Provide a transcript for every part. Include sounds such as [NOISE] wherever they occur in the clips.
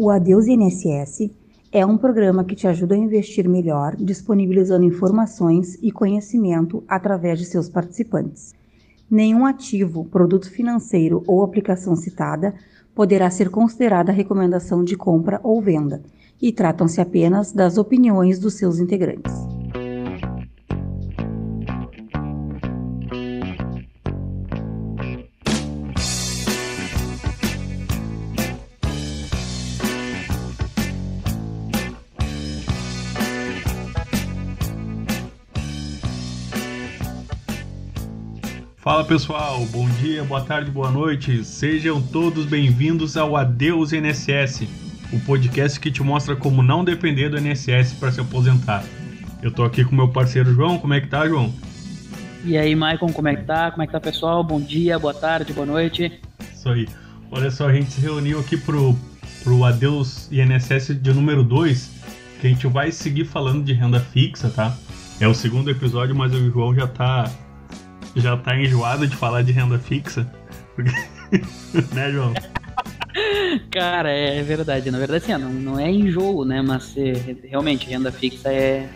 O Adeus INSS é um programa que te ajuda a investir melhor, disponibilizando informações e conhecimento através de seus participantes. Nenhum ativo, produto financeiro ou aplicação citada poderá ser considerada recomendação de compra ou venda, e tratam-se apenas das opiniões dos seus integrantes. Pessoal, bom dia, boa tarde, boa noite. Sejam todos bem-vindos ao Adeus INSS, o podcast que te mostra como não depender do INSS para se aposentar. Eu tô aqui com meu parceiro João, como é que tá, João? E aí, Maicon, como é que tá? Como é que tá, pessoal? Bom dia, boa tarde, boa noite. Isso aí. Olha só, a gente se reuniu aqui pro, pro Adeus INSS de número 2, que a gente vai seguir falando de renda fixa, tá? É o segundo episódio, mas o João já tá já tá enjoado de falar de renda fixa? [LAUGHS] né, João? Cara, é verdade. Na verdade, assim, não, não é enjoo, né? Mas é, realmente, renda fixa é,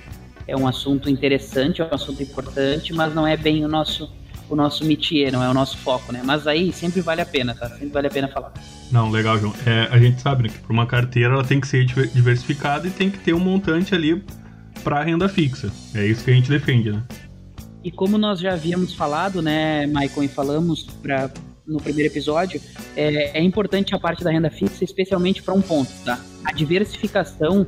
é um assunto interessante, é um assunto importante, mas não é bem o nosso o nosso métier, não é o nosso foco, né? Mas aí sempre vale a pena, tá? Sempre vale a pena falar. Não, legal, João. É, a gente sabe né, que para uma carteira ela tem que ser diversificada e tem que ter um montante ali para renda fixa. É isso que a gente defende, né? E como nós já havíamos falado, né, Maicon, e falamos pra, no primeiro episódio, é, é importante a parte da renda fixa, especialmente para um ponto, tá? A diversificação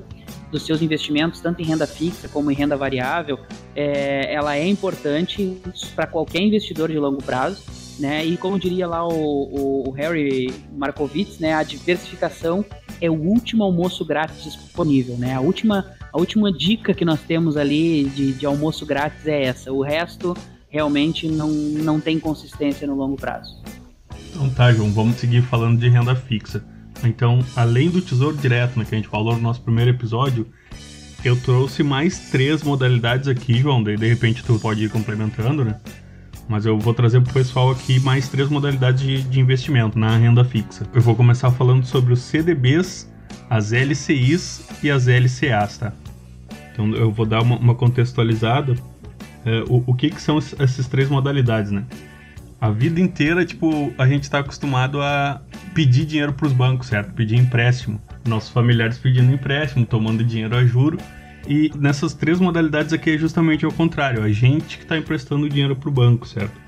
dos seus investimentos, tanto em renda fixa como em renda variável, é, ela é importante para qualquer investidor de longo prazo, né? E como diria lá o, o, o Harry Markowitz, né, a diversificação é o último almoço grátis disponível, né? A última a última dica que nós temos ali de, de almoço grátis é essa. O resto realmente não, não tem consistência no longo prazo. Então tá, João, vamos seguir falando de renda fixa. Então, além do Tesouro Direto, né, que a gente falou no nosso primeiro episódio, eu trouxe mais três modalidades aqui, João, daí de repente tu pode ir complementando, né? Mas eu vou trazer pro pessoal aqui mais três modalidades de, de investimento na renda fixa. Eu vou começar falando sobre os CDBs, as LCIs e as LCAs, tá? Então eu vou dar uma, uma contextualizada. É, o, o que, que são essas três modalidades, né? A vida inteira, tipo, a gente está acostumado a pedir dinheiro para os bancos, certo? Pedir empréstimo. Nossos familiares pedindo empréstimo, tomando dinheiro a juro. E nessas três modalidades aqui é justamente o contrário. A gente que está emprestando dinheiro para o banco, certo?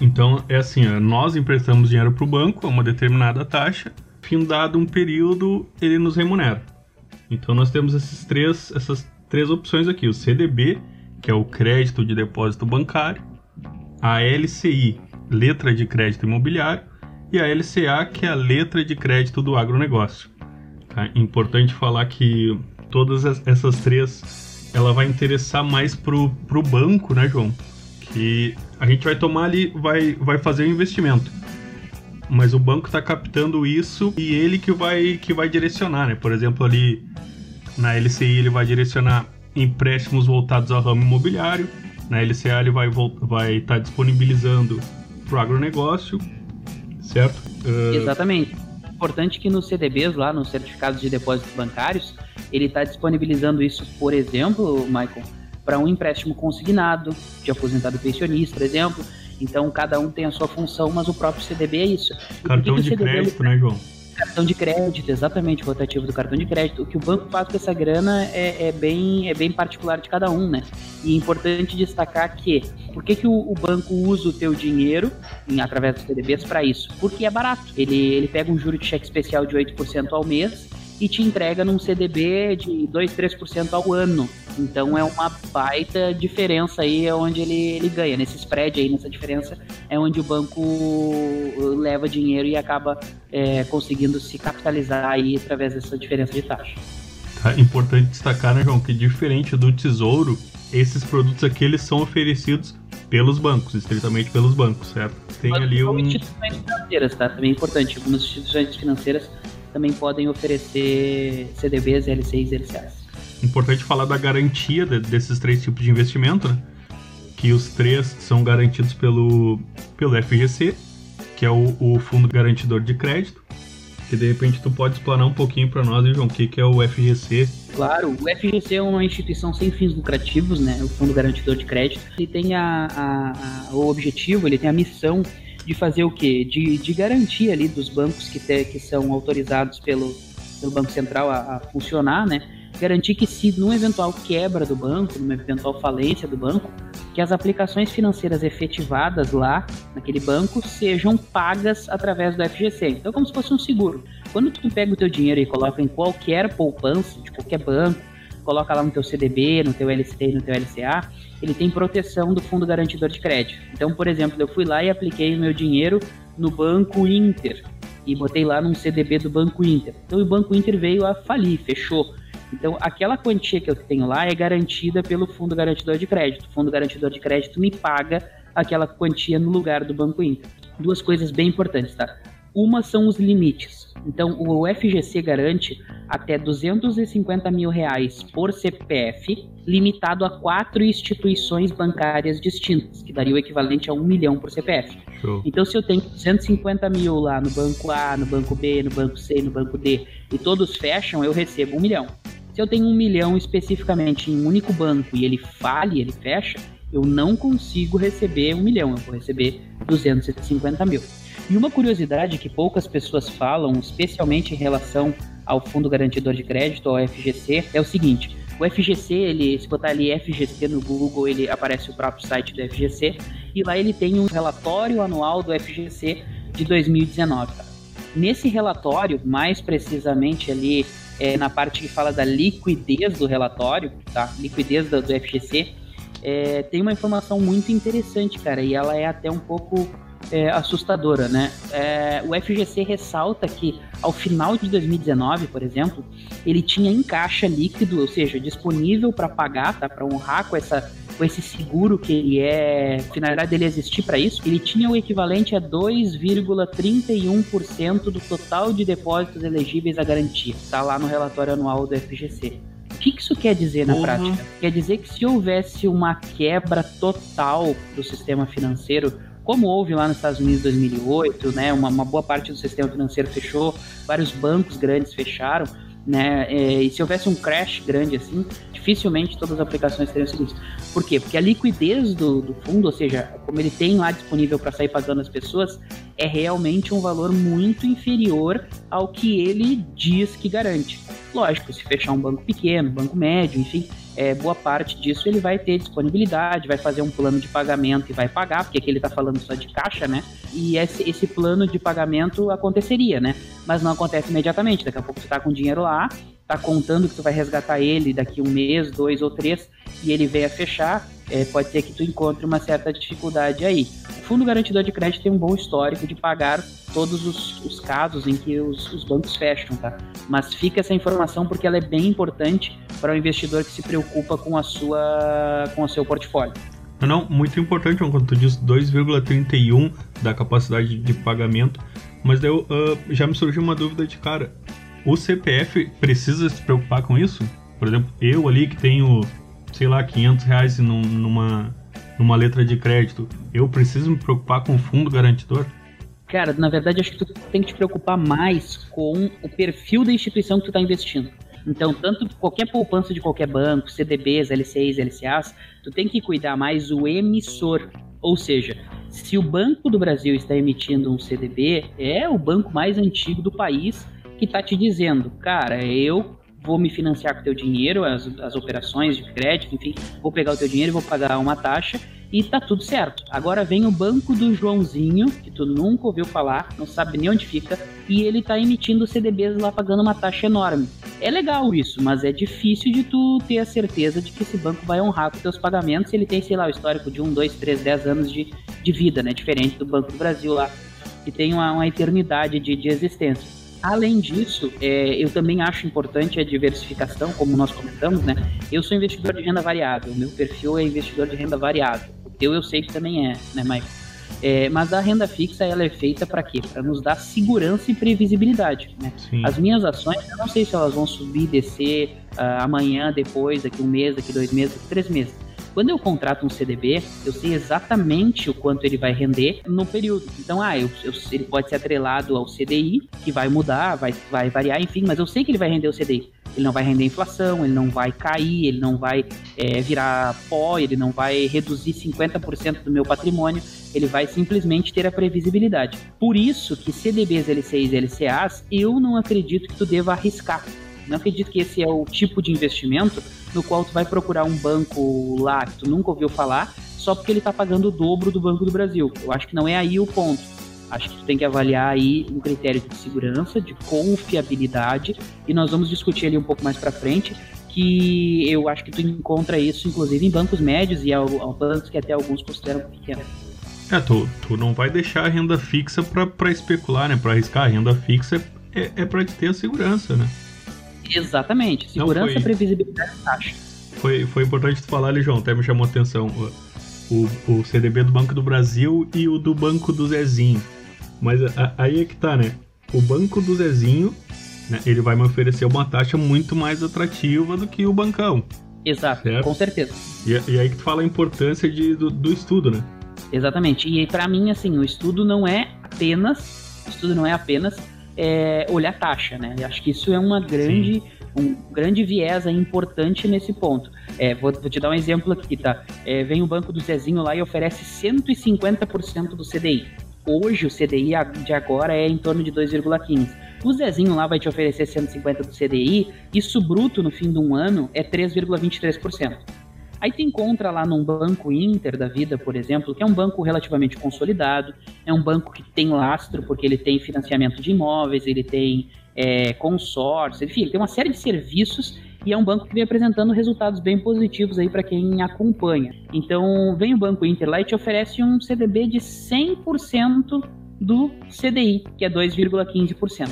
Então é assim, ó, nós emprestamos dinheiro para o banco a uma determinada taxa. Findado um período, ele nos remunera. Então nós temos esses três, essas três opções aqui: o CDB, que é o crédito de depósito bancário, a LCI, letra de crédito imobiliário, e a LCA, que é a letra de crédito do agronegócio. Tá? Importante falar que todas essas três ela vai interessar mais pro, pro banco, né, João? Que a gente vai tomar ali, vai, vai fazer o um investimento. Mas o banco está captando isso e ele que vai, que vai direcionar, né? Por exemplo, ali na LCI ele vai direcionar empréstimos voltados ao ramo imobiliário. Na LCA ele vai estar vai tá disponibilizando para o agronegócio, certo? Uh... Exatamente. Importante que nos CDBs, lá nos certificados de depósitos bancários, ele está disponibilizando isso, por exemplo, Michael, para um empréstimo consignado de aposentado pensionista, por exemplo. Então cada um tem a sua função, mas o próprio CDB é isso. Cartão de crédito, né, João? Cartão de crédito, exatamente, rotativo do cartão de crédito. O que o banco faz com essa grana é, é bem, é bem particular de cada um, né? E é importante destacar que, por que, que o, o banco usa o teu dinheiro, em, através dos CDBs, para isso? Porque é barato. Ele, ele pega um juro de cheque especial de 8% ao mês e te entrega num CDB de 2, 3% ao ano. Então é uma baita diferença aí é onde ele, ele ganha. Nesse spread aí, nessa diferença, é onde o banco leva dinheiro e acaba é, conseguindo se capitalizar aí através dessa diferença de taxa. Tá, importante destacar, né, João, que diferente do Tesouro, esses produtos aqui eles são oferecidos pelos bancos, estritamente pelos bancos, certo? Tem Mas ali um... instituições financeiras, tá? Também é importante. Algumas instituições financeiras também podem oferecer CDBs, LCIs e LCAs. Importante falar da garantia de, desses três tipos de investimento, né? Que os três são garantidos pelo, pelo FGC, que é o, o Fundo Garantidor de Crédito. que de repente tu pode explanar um pouquinho para nós, João, o que, que é o FGC. Claro, o FGC é uma instituição sem fins lucrativos, né? O Fundo Garantidor de Crédito. Ele tem a, a, a, o objetivo, ele tem a missão de fazer o quê? De, de garantir ali dos bancos que, te, que são autorizados pelo, pelo Banco Central a, a funcionar, né? Garantir que se numa eventual quebra do banco, numa eventual falência do banco, que as aplicações financeiras efetivadas lá naquele banco sejam pagas através do FGC. Então, como se fosse um seguro. Quando tu pega o teu dinheiro e coloca em qualquer poupança de qualquer banco, coloca lá no teu CDB, no teu LCT no teu LCA, ele tem proteção do Fundo Garantidor de Crédito. Então, por exemplo, eu fui lá e apliquei o meu dinheiro no Banco Inter e botei lá num CDB do Banco Inter. Então, o Banco Inter veio a falir, fechou. Então, aquela quantia que eu tenho lá é garantida pelo Fundo Garantidor de Crédito. O Fundo Garantidor de Crédito me paga aquela quantia no lugar do Banco Inter. Duas coisas bem importantes, tá? Uma são os limites. Então, o FGC garante até 250 mil reais por CPF, limitado a quatro instituições bancárias distintas, que daria o equivalente a um milhão por CPF. Show. Então, se eu tenho 250 mil lá no banco A, no banco B, no banco C, no banco D, e todos fecham, eu recebo um milhão. Se eu tenho um milhão especificamente em um único banco e ele fale, ele fecha, eu não consigo receber um milhão, eu vou receber 250 mil. E uma curiosidade que poucas pessoas falam, especialmente em relação ao Fundo Garantidor de Crédito, ao FGC, é o seguinte: o FGC, ele, se botar ali FGC no Google, ele aparece o próprio site do FGC e lá ele tem um relatório anual do FGC de 2019. Nesse relatório, mais precisamente ali é, na parte que fala da liquidez do relatório, tá? Liquidez do, do FGC, é, tem uma informação muito interessante, cara, e ela é até um pouco é, assustadora, né? É, o FGC ressalta que ao final de 2019, por exemplo, ele tinha em caixa líquido, ou seja, disponível para pagar, tá? Para honrar com essa com esse seguro que ele é, a finalidade dele existir para isso, ele tinha o equivalente a 2,31% do total de depósitos elegíveis à garantia. Está lá no relatório anual do FGC. O que isso quer dizer na uhum. prática? Quer dizer que se houvesse uma quebra total do sistema financeiro, como houve lá nos Estados Unidos em 2008, né, uma, uma boa parte do sistema financeiro fechou, vários bancos grandes fecharam, né, é, e se houvesse um crash grande assim, dificilmente todas as aplicações teriam sido isso. Por quê? Porque a liquidez do, do fundo, ou seja, como ele tem lá disponível para sair pagando as pessoas, é realmente um valor muito inferior ao que ele diz que garante. Lógico, se fechar um banco pequeno, banco médio, enfim, é, boa parte disso ele vai ter disponibilidade, vai fazer um plano de pagamento e vai pagar, porque aqui ele está falando só de caixa, né? E esse, esse plano de pagamento aconteceria, né? Mas não acontece imediatamente. Daqui a pouco você está com dinheiro lá, tá contando que tu vai resgatar ele daqui um mês, dois ou três, e ele venha fechar, é, pode ser que tu encontre uma certa dificuldade aí. O Fundo Garantidor de Crédito tem um bom histórico de pagar todos os, os casos em que os, os, bancos fecham, tá? Mas fica essa informação porque ela é bem importante para o investidor que se preocupa com a sua com o seu portfólio. Não, muito importante quando tu diz 2,31 da capacidade de pagamento, mas daí, uh, já me surgiu uma dúvida de cara o CPF precisa se preocupar com isso? Por exemplo, eu ali que tenho, sei lá, 500 reais numa, numa letra de crédito, eu preciso me preocupar com o fundo garantidor? Cara, na verdade, acho que tu tem que te preocupar mais com o perfil da instituição que tu está investindo. Então, tanto qualquer poupança de qualquer banco, CDBs, LCIs, LCAs, tu tem que cuidar mais o emissor. Ou seja, se o Banco do Brasil está emitindo um CDB, é o banco mais antigo do país que está te dizendo, cara, eu vou me financiar com teu dinheiro, as, as operações de crédito, enfim, vou pegar o teu dinheiro vou pagar uma taxa e tá tudo certo. Agora vem o banco do Joãozinho, que tu nunca ouviu falar, não sabe nem onde fica, e ele tá emitindo CDBs lá pagando uma taxa enorme. É legal isso, mas é difícil de tu ter a certeza de que esse banco vai honrar com teus pagamentos se ele tem, sei lá, o histórico de 1, 2, 3, 10 anos de, de vida, né? Diferente do Banco do Brasil lá, que tem uma, uma eternidade de, de existência. Além disso, é, eu também acho importante a diversificação, como nós comentamos, né? Eu sou investidor de renda variável, meu perfil é investidor de renda variável. O teu eu sei que também é, né, Michael? É, mas a renda fixa ela é feita para quê? Para nos dar segurança e previsibilidade. Né? As minhas ações, eu não sei se elas vão subir, descer uh, amanhã, depois, daqui um mês, daqui dois meses, daqui três meses. Quando eu contrato um CDB, eu sei exatamente o quanto ele vai render no período. Então, ah, eu, eu, ele pode ser atrelado ao CDI, que vai mudar, vai, vai variar, enfim, mas eu sei que ele vai render o CDI. Ele não vai render inflação, ele não vai cair, ele não vai é, virar pó, ele não vai reduzir 50% do meu patrimônio, ele vai simplesmente ter a previsibilidade. Por isso que CDBs, LCIs e LCAs, eu não acredito que tu deva arriscar. Não acredito que esse é o tipo de investimento no qual tu vai procurar um banco lá que tu nunca ouviu falar, só porque ele está pagando o dobro do Banco do Brasil. Eu acho que não é aí o ponto. Acho que tu tem que avaliar aí um critério de segurança, de confiabilidade, e nós vamos discutir ali um pouco mais para frente, que eu acho que tu encontra isso, inclusive, em bancos médios e bancos que até alguns consideram pequenos. É, tu, tu não vai deixar a renda fixa para especular, né? Para arriscar. A renda fixa é, é para te ter a segurança, né? Exatamente. Segurança, foi... previsibilidade e taxa. Foi, foi importante tu falar ali, João, até me chamou a atenção. O, o CDB do Banco do Brasil e o do Banco do Zezinho. Mas a, aí é que tá, né? O Banco do Zezinho, né, ele vai me oferecer uma taxa muito mais atrativa do que o bancão. Exato, certo? com certeza. E, e, aí que tu fala a importância de, do, do estudo, né? Exatamente. E para mim, assim, o estudo não é apenas. O estudo não é apenas é, olhar taxa, né? Eu acho que isso é uma grande, um grande viés importante nesse ponto. É, vou, vou, te dar um exemplo aqui, tá? É, vem o banco do Zezinho lá e oferece 150% do CDI. Hoje o CDI de agora é em torno de 2,15. O Zezinho lá vai te oferecer 150 do CDI, isso bruto no fim de um ano é 3,23%. Aí tu encontra lá num banco Inter da vida, por exemplo, que é um banco relativamente consolidado, é um banco que tem lastro, porque ele tem financiamento de imóveis, ele tem é, consórcio, enfim, ele tem uma série de serviços e é um banco que vem apresentando resultados bem positivos aí para quem acompanha. Então, vem o Banco Inter lá e te oferece um CDB de 100% do CDI, que é 2,15%.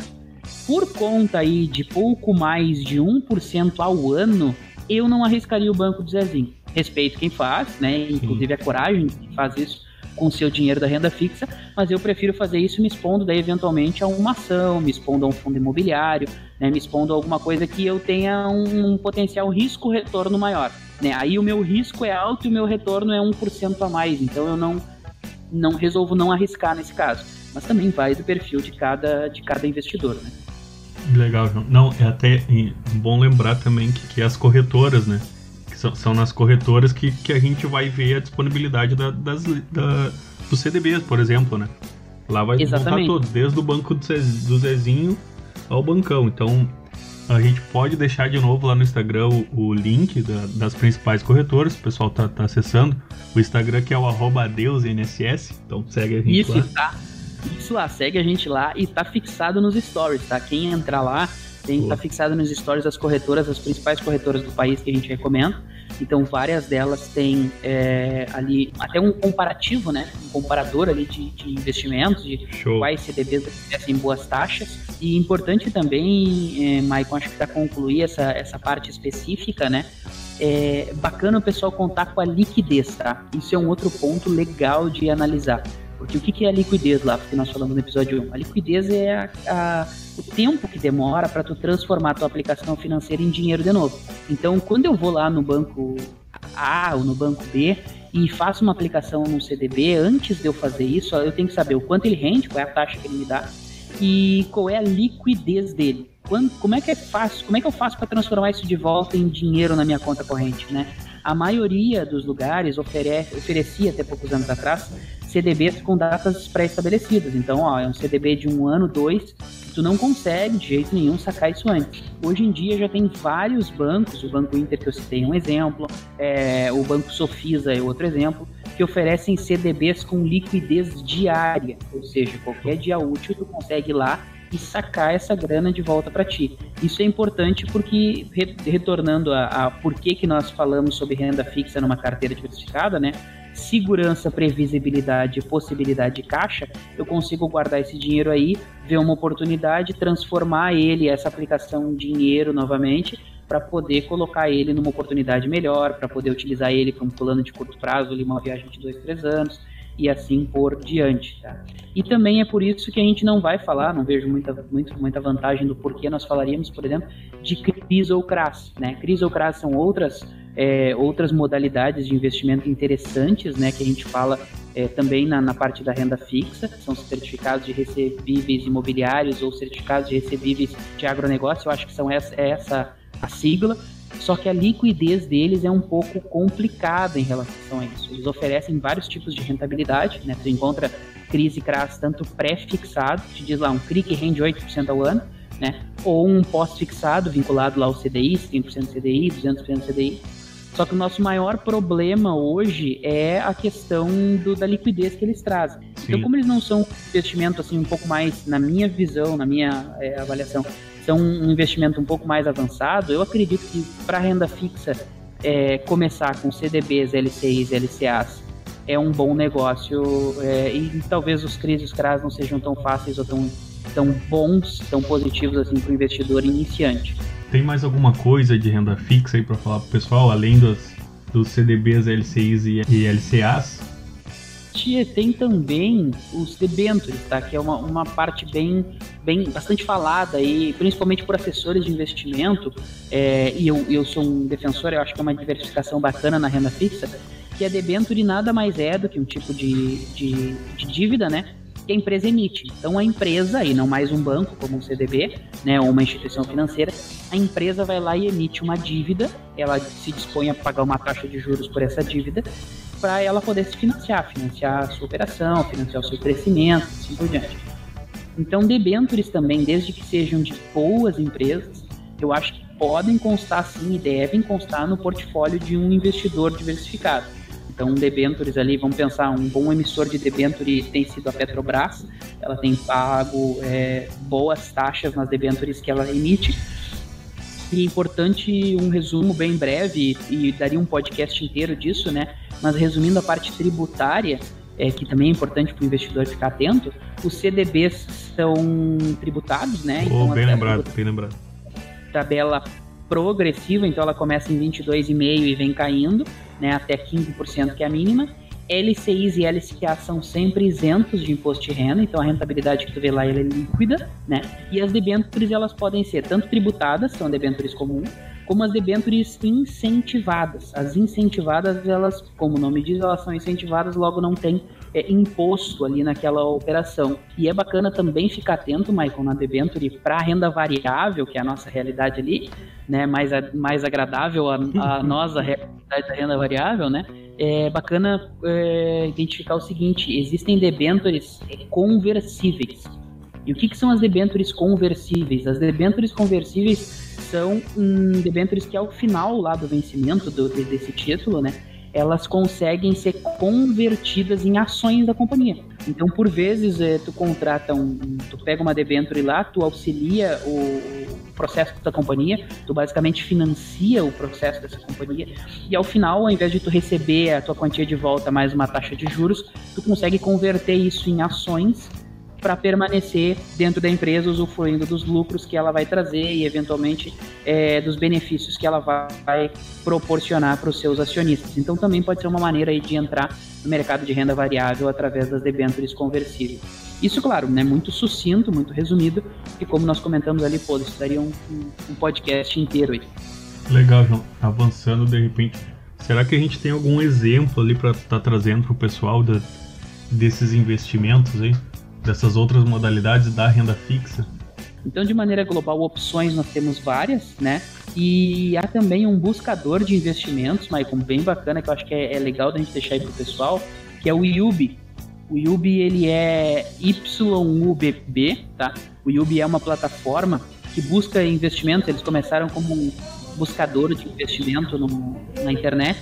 Por conta aí de pouco mais de 1% ao ano, eu não arriscaria o banco do Zezinho. Respeito quem faz, né? Inclusive a coragem que faz isso com o seu dinheiro da renda fixa, mas eu prefiro fazer isso me expondo daí eventualmente a uma ação, me expondo a um fundo imobiliário, né, me expondo a alguma coisa que eu tenha um, um potencial risco-retorno maior. Né? Aí o meu risco é alto e o meu retorno é 1% a mais, então eu não, não resolvo não arriscar nesse caso. Mas também vai do perfil de cada, de cada investidor. Né? Legal, João. Não, é até bom lembrar também que, que as corretoras, né? Que são, são nas corretoras que, que a gente vai ver a disponibilidade da, das, da, dos CDBs, por exemplo, né? Lá vai Exatamente. todos, desde o banco do, do Zezinho ao bancão. Então, a gente pode deixar de novo lá no Instagram o, o link da, das principais corretoras, o pessoal tá, tá, acessando. O Instagram que é o arroba adeusnss, então segue a gente Isso, lá. tá isso lá, segue a gente lá e tá fixado nos stories, tá? Quem entrar lá tem tá fixado nos stories das corretoras, as principais corretoras do país que a gente recomenda. Então, várias delas têm é, ali até um comparativo, né? Um comparador ali de, de investimentos, de Show. quais CDBs oferecem boas taxas. E importante também, é, Maicon, acho que para concluir essa, essa parte específica, né? É bacana o pessoal contar com a liquidez, tá? Isso é um outro ponto legal de analisar. Porque o que é a liquidez lá, que nós falamos no episódio 1? A liquidez é a, a, o tempo que demora para tu transformar a tua aplicação financeira em dinheiro de novo. Então, quando eu vou lá no banco A ou no banco B e faço uma aplicação no CDB, antes de eu fazer isso, eu tenho que saber o quanto ele rende, qual é a taxa que ele me dá e qual é a liquidez dele. Quando, como é que é fácil? Como é que eu faço para transformar isso de volta em dinheiro na minha conta corrente, né? A maioria dos lugares oferece, oferecia até poucos anos atrás CDBs com datas pré-estabelecidas. Então, ó, é um CDB de um ano, dois, tu não consegue de jeito nenhum sacar isso antes. Hoje em dia já tem vários bancos, o Banco Inter que eu citei um exemplo, é, o Banco Sofisa é outro exemplo, que oferecem CDBs com liquidez diária, ou seja, qualquer dia útil tu consegue ir lá e sacar essa grana de volta para ti. Isso é importante porque, re retornando a, a por que, que nós falamos sobre renda fixa numa carteira diversificada, né? segurança, previsibilidade possibilidade de caixa, eu consigo guardar esse dinheiro aí, ver uma oportunidade, transformar ele, essa aplicação em dinheiro novamente, para poder colocar ele numa oportunidade melhor, para poder utilizar ele para um plano de curto prazo, uma viagem de dois, três anos e assim por diante. Tá? E também é por isso que a gente não vai falar, não vejo muita, muito, muita vantagem do porquê nós falaríamos, por exemplo, de crise ou crash. Né? Crise ou crash são outras é, outras modalidades de investimento interessantes, né, que a gente fala é, também na, na, parte da renda fixa, são certificados de recebíveis imobiliários ou certificados de recebíveis de agronegócio, eu acho que são essa, essa a sigla, só que a liquidez deles é um pouco complicada em relação a isso. Eles oferecem vários tipos de rentabilidade, né? Tu encontra CRIs e CRAS tanto pré-fixado, te diz lá um CRI que rende 8% ao ano, né? Ou um pós-fixado vinculado lá ao CDI, 100% CDI, 200% CDI. Só que o nosso maior problema hoje é a questão do, da liquidez que eles trazem. Então, Sim. Então, como eles não são um investimento assim um pouco mais, na minha visão, na minha é, avaliação, são um investimento um pouco mais avançado, eu acredito que para renda fixa é, começar com CDBs, LCIs LCAs é um bom negócio é, e talvez os CRIs e os CRAs não sejam tão fáceis ou tão, tão bons, tão positivos assim para o investidor iniciante. Tem mais alguma coisa de renda fixa aí para falar para o pessoal, além dos, dos CDBs, LCIs e, e LCAs? Tem também os debentures, tá? Que é uma, uma parte bem, bem bastante falada e principalmente por assessores de investimento. É, e eu, eu sou um defensor, eu acho que é uma diversificação bacana na renda fixa. Que a debenture nada mais é do que um tipo de, de, de dívida, né? que a empresa emite. Então a empresa, e não mais um banco como um CDB, né, ou uma instituição financeira, a empresa vai lá e emite uma dívida, ela se dispõe a pagar uma taxa de juros por essa dívida, para ela poder se financiar, financiar a sua operação, financiar o seu crescimento, assim por diante. Então, debentures também, desde que sejam de boas empresas, eu acho que podem constar sim e devem constar no portfólio de um investidor diversificado. Então, debentures ali, vamos pensar, um bom emissor de debenture tem sido a Petrobras, ela tem pago é, boas taxas nas debentures que ela emite. E é importante um resumo bem breve, e daria um podcast inteiro disso, né? Mas resumindo a parte tributária, é, que também é importante para o investidor ficar atento, os CDBs são tributados, né? Oh, então, bem lembrado, bem lembrado. Tabela progressiva, então ela começa em 22,5 e vem caindo né, até 15%, que é a mínima. LCIs e LCA são sempre isentos de imposto de renda, então a rentabilidade que tu vê lá é líquida, né? E as debêntures elas podem ser tanto tributadas, são debêntures comuns, como as debêntures incentivadas. As incentivadas, elas, como o nome diz, elas são incentivadas, logo não tem é, imposto ali naquela operação. E é bacana também ficar atento, Michael, na debenture para a renda variável, que é a nossa realidade ali, né, mais, mais agradável a, a [LAUGHS] nós, a realidade da renda variável, né, é bacana é, identificar o seguinte, existem debentures conversíveis. E o que, que são as debentures conversíveis? As debentures conversíveis são hum, debentures que ao final lá do vencimento do, desse título, né, elas conseguem ser convertidas em ações da companhia. Então, por vezes, é, tu contrata um, tu pega uma debenture lá, tu auxilia o processo da companhia, tu basicamente financia o processo dessa companhia e ao final, ao invés de tu receber a tua quantia de volta mais uma taxa de juros, tu consegue converter isso em ações para permanecer dentro da empresa, usufruindo dos lucros que ela vai trazer e, eventualmente, é, dos benefícios que ela vai proporcionar para os seus acionistas. Então, também pode ser uma maneira aí de entrar no mercado de renda variável através das debêntures conversíveis. Isso, claro, né, muito sucinto, muito resumido, e como nós comentamos ali, pô, isso daria um, um podcast inteiro aí. Legal, João. Avançando, de repente, será que a gente tem algum exemplo ali para estar tá trazendo para o pessoal de, desses investimentos aí? Dessas outras modalidades da renda fixa? Então, de maneira global, opções nós temos várias, né? E há também um buscador de investimentos, Maicon, bem bacana, que eu acho que é, é legal da gente deixar aí pro pessoal, que é o Yubi. O Yubi, ele é YUBB, tá? O Yubi é uma plataforma que busca investimentos, eles começaram como um buscador de investimento no, na internet,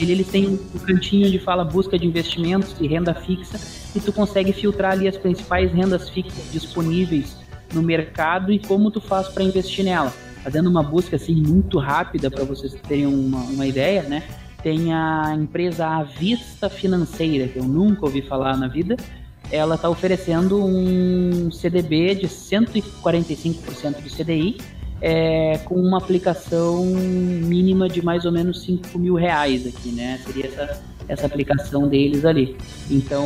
ele, ele tem um cantinho onde fala busca de investimentos e renda fixa e tu consegue filtrar ali as principais rendas fixas disponíveis no mercado e como tu faz para investir nela. Fazendo uma busca assim muito rápida para vocês terem uma, uma ideia, né? Tem a empresa Avista Financeira, que eu nunca ouvi falar na vida. Ela está oferecendo um CDB de 145% do CDI é, com uma aplicação mínima de mais ou menos 5 mil reais aqui, né? Seria essa, essa aplicação deles ali. Então,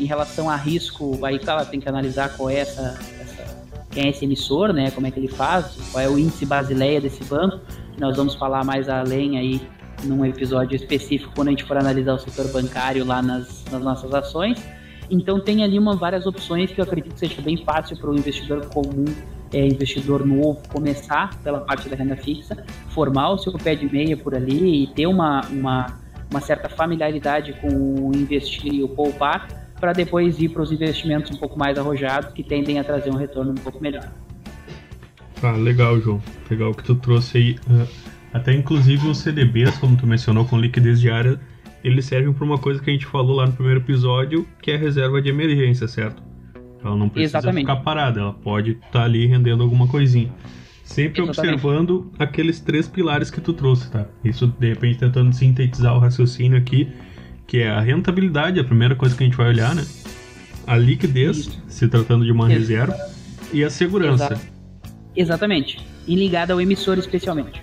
em relação a risco, aí ela tem que analisar qual é essa, essa, quem é esse emissor, né? Como é que ele faz, qual é o índice basileia desse banco, nós vamos falar mais além aí num episódio específico quando a gente for analisar o setor bancário lá nas, nas nossas ações. Então tem ali uma, várias opções que eu acredito que seja bem fácil para o investidor comum, é, investidor novo, começar pela parte da renda fixa, formar o seu pé de meia por ali e ter uma, uma, uma certa familiaridade com o investir e o poupar, para depois ir para os investimentos um pouco mais arrojados, que tendem a trazer um retorno um pouco melhor. Ah, legal, João. Legal que tu trouxe aí. Uh, até inclusive os CDBs, como tu mencionou, com liquidez diária, eles servem para uma coisa que a gente falou lá no primeiro episódio, que é a reserva de emergência, certo? Ela não precisa Exatamente. ficar parada, ela pode estar tá ali rendendo alguma coisinha. Sempre Exatamente. observando aqueles três pilares que tu trouxe, tá? Isso, de repente, tentando sintetizar o raciocínio aqui, que é a rentabilidade, a primeira coisa que a gente vai olhar, né? A liquidez, Isso. se tratando de uma Exato. reserva, e a segurança. Exato. Exatamente. E ligada ao emissor especialmente.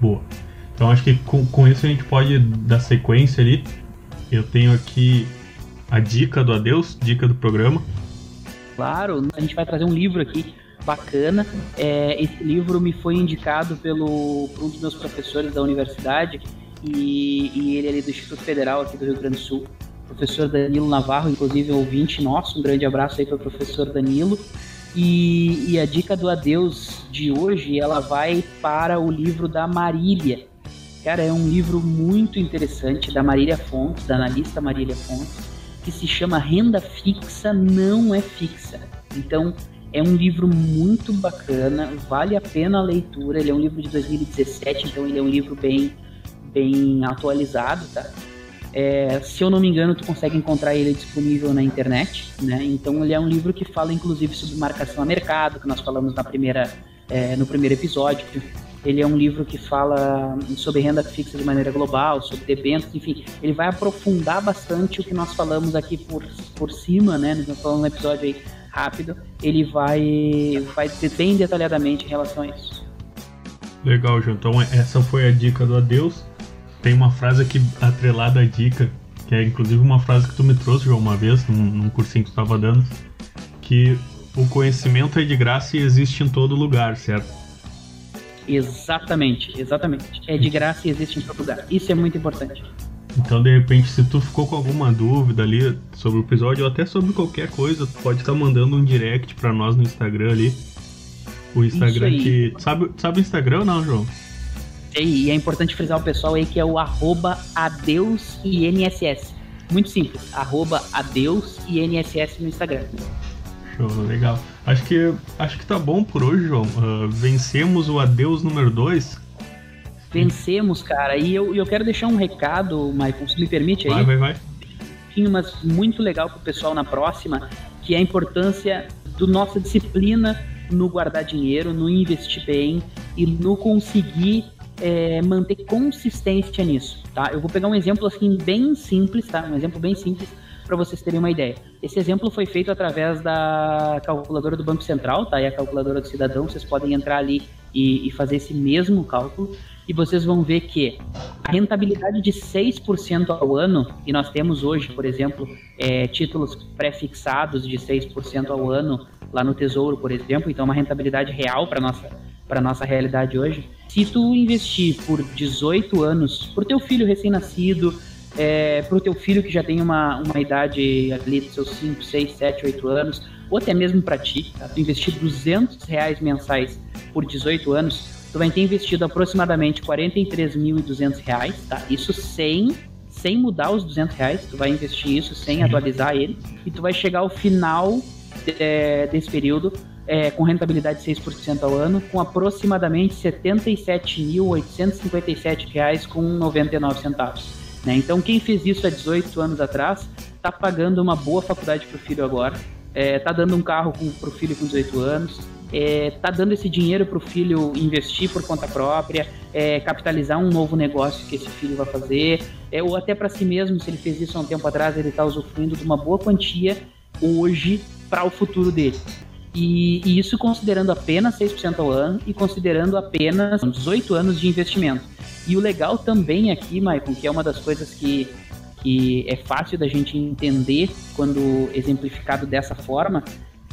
Boa. Então acho que com, com isso a gente pode dar sequência ali. Eu tenho aqui a dica do adeus, dica do programa. Claro, a gente vai trazer um livro aqui bacana. É, esse livro me foi indicado pelo, por um dos meus professores da universidade e, e ele é do Instituto Federal aqui do Rio Grande do Sul, professor Danilo Navarro, inclusive ouvinte nosso. Um grande abraço aí para o professor Danilo. E, e, a dica do adeus de hoje, ela vai para o livro da Marília. Cara, é um livro muito interessante da Marília Fontes, da analista Marília Fontes, que se chama Renda Fixa Não é Fixa. Então, é um livro muito bacana, vale a pena a leitura. Ele é um livro de 2017, então ele é um livro bem, bem atualizado, tá? É, se eu não me engano, tu consegue encontrar ele disponível na internet, né? Então ele é um livro que fala inclusive sobre marcação a mercado, que nós falamos na primeira, é, no primeiro episódio. Ele é um livro que fala sobre renda fixa de maneira global, sobre debêntures, enfim, ele vai aprofundar bastante o que nós falamos aqui por, por cima, né? Nós falamos no episódio aí rápido, ele vai, vai bem detalhadamente em relação a isso. Legal, João. Então essa foi a dica do adeus tem uma frase aqui atrelada à dica, que é inclusive uma frase que tu me trouxe já uma vez, num, num cursinho que tu estava dando, que o conhecimento é de graça e existe em todo lugar, certo? Exatamente, exatamente. É de graça e existe em todo lugar. Isso é muito importante. Então, de repente, se tu ficou com alguma dúvida ali sobre o episódio ou até sobre qualquer coisa, tu pode estar tá mandando um direct para nós no Instagram ali. O Instagram que. Sabe, sabe o Instagram ou não, João? E é importante frisar o pessoal aí que é o arroba adeusINSS. Muito simples, arroba adeusINSS no Instagram. Show, legal. Acho que, acho que tá bom por hoje, João. Uh, vencemos o adeus número 2. Vencemos, cara. E eu, eu quero deixar um recado, Maicon, se me permite aí. Vai, vai, vai. Mas muito legal pro pessoal na próxima, que é a importância do nossa disciplina no guardar dinheiro, no investir bem e no conseguir é, manter consistência nisso, tá? Eu vou pegar um exemplo assim bem simples, tá? Um exemplo bem simples para vocês terem uma ideia. Esse exemplo foi feito através da calculadora do Banco Central, tá? E a calculadora do cidadão, vocês podem entrar ali e, e fazer esse mesmo cálculo e vocês vão ver que a rentabilidade de 6% ao ano, e nós temos hoje, por exemplo, é, títulos pré-fixados de 6% ao ano lá no Tesouro, por exemplo, então uma rentabilidade real para nossa para nossa realidade hoje. Se tu investir por 18 anos, por teu filho recém-nascido, é, para o teu filho que já tem uma, uma idade ali dos seus 5, 6, 7, 8 anos, ou até mesmo para ti, tá? tu investir 200 reais mensais por 18 anos, tu vai ter investido aproximadamente 43.200 reais, tá? Isso sem sem mudar os 200 reais, tu vai investir isso sem atualizar ele, e tu vai chegar ao final é, desse período é, com rentabilidade de 6% ao ano, com aproximadamente R$ 77.857,99. Né? Então, quem fez isso há 18 anos atrás está pagando uma boa faculdade para o filho agora, está é, tá dando um carro para o filho com 18 anos, está é, dando esse dinheiro para o filho investir por conta própria, é, capitalizar um novo negócio que esse filho vai fazer, é, ou até para si mesmo, se ele fez isso há um tempo atrás, ele está usufruindo de uma boa quantia hoje para o futuro dele. E, e isso considerando apenas 6% ao ano e considerando apenas 18 anos de investimento. E o legal também aqui, Maicon, que é uma das coisas que, que é fácil da gente entender quando exemplificado dessa forma,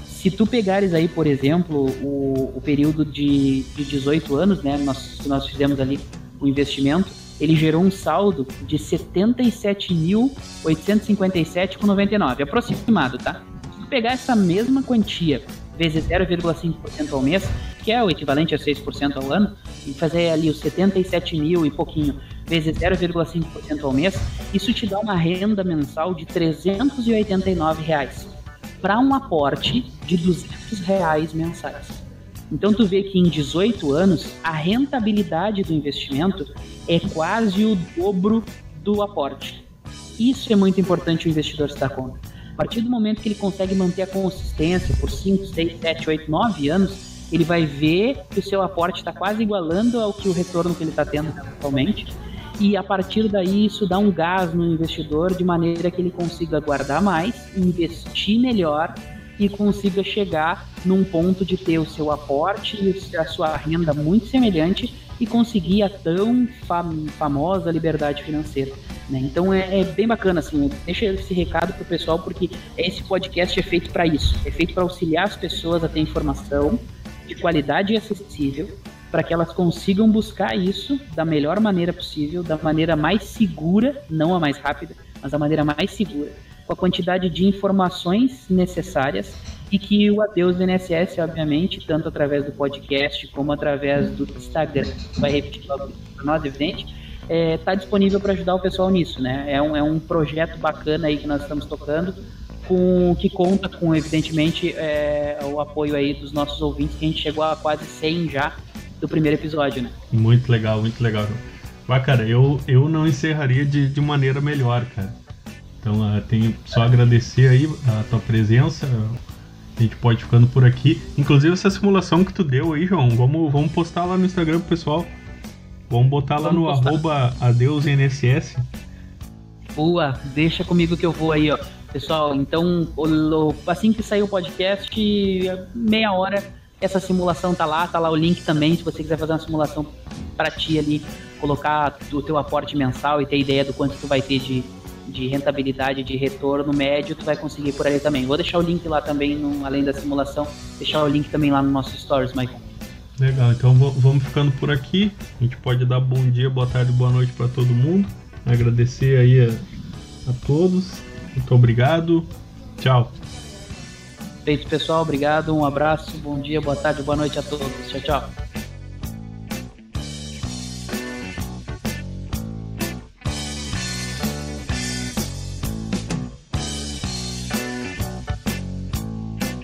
se tu pegares aí, por exemplo, o, o período de, de 18 anos, né, nós, nós fizemos ali o investimento, ele gerou um saldo de 77.857,99, aproximado, tá? Se pegar essa mesma quantia vezes 0,5% ao mês, que é o equivalente a 6% ao ano, e fazer ali os 77 mil e pouquinho vezes 0,5% ao mês, isso te dá uma renda mensal de 389 reais para um aporte de 200 reais mensais. Então tu vê que em 18 anos a rentabilidade do investimento é quase o dobro do aporte. Isso é muito importante o investidor se dar conta. A partir do momento que ele consegue manter a consistência por 5, 6, 7, 8, 9 anos, ele vai ver que o seu aporte está quase igualando ao que o retorno que ele está tendo atualmente. E a partir daí isso dá um gás no investidor de maneira que ele consiga guardar mais, investir melhor e consiga chegar num ponto de ter o seu aporte e a sua renda muito semelhante e conseguir a tão fam famosa liberdade financeira. Né? Então é, é, bem bacana, assim, deixa esse recado pro pessoal, porque esse podcast é feito para isso, é feito para auxiliar as pessoas a ter informação de qualidade e acessível, para que elas consigam buscar isso da melhor maneira possível, da maneira mais segura, não a mais rápida, mas da maneira mais segura, com a quantidade de informações necessárias e que o Adeus NSS, obviamente, tanto através do podcast como através do Instagram, vai repetir para nós, evidente, está é, disponível para ajudar o pessoal nisso, né? É um, é um projeto bacana aí que nós estamos tocando, com que conta com, evidentemente, é, o apoio aí dos nossos ouvintes, que a gente chegou a quase 100 já do primeiro episódio, né? Muito legal, muito legal. Mas, cara, eu, eu não encerraria de, de maneira melhor, cara. Então, uh, tenho só agradecer aí a tua presença. A gente pode ficando por aqui. Inclusive, essa simulação que tu deu aí, João, vamos, vamos postar lá no Instagram pro pessoal. Vamos botar lá vamos no postar. arroba adeusnss. Boa, deixa comigo que eu vou aí, ó. Pessoal, então assim que sair o podcast, meia hora, essa simulação tá lá, tá lá o link também, se você quiser fazer uma simulação para ti ali, colocar o teu aporte mensal e ter ideia do quanto tu vai ter de, de rentabilidade, de retorno médio, tu vai conseguir por aí também. Vou deixar o link lá também, no, além da simulação, deixar o link também lá no nosso stories, Michael. Legal, então vamos ficando por aqui. A gente pode dar bom dia, boa tarde, boa noite para todo mundo. Agradecer aí a, a todos. Muito obrigado. Tchau. Feito, pessoal. Obrigado. Um abraço. Bom dia, boa tarde, boa noite a todos. Tchau, tchau.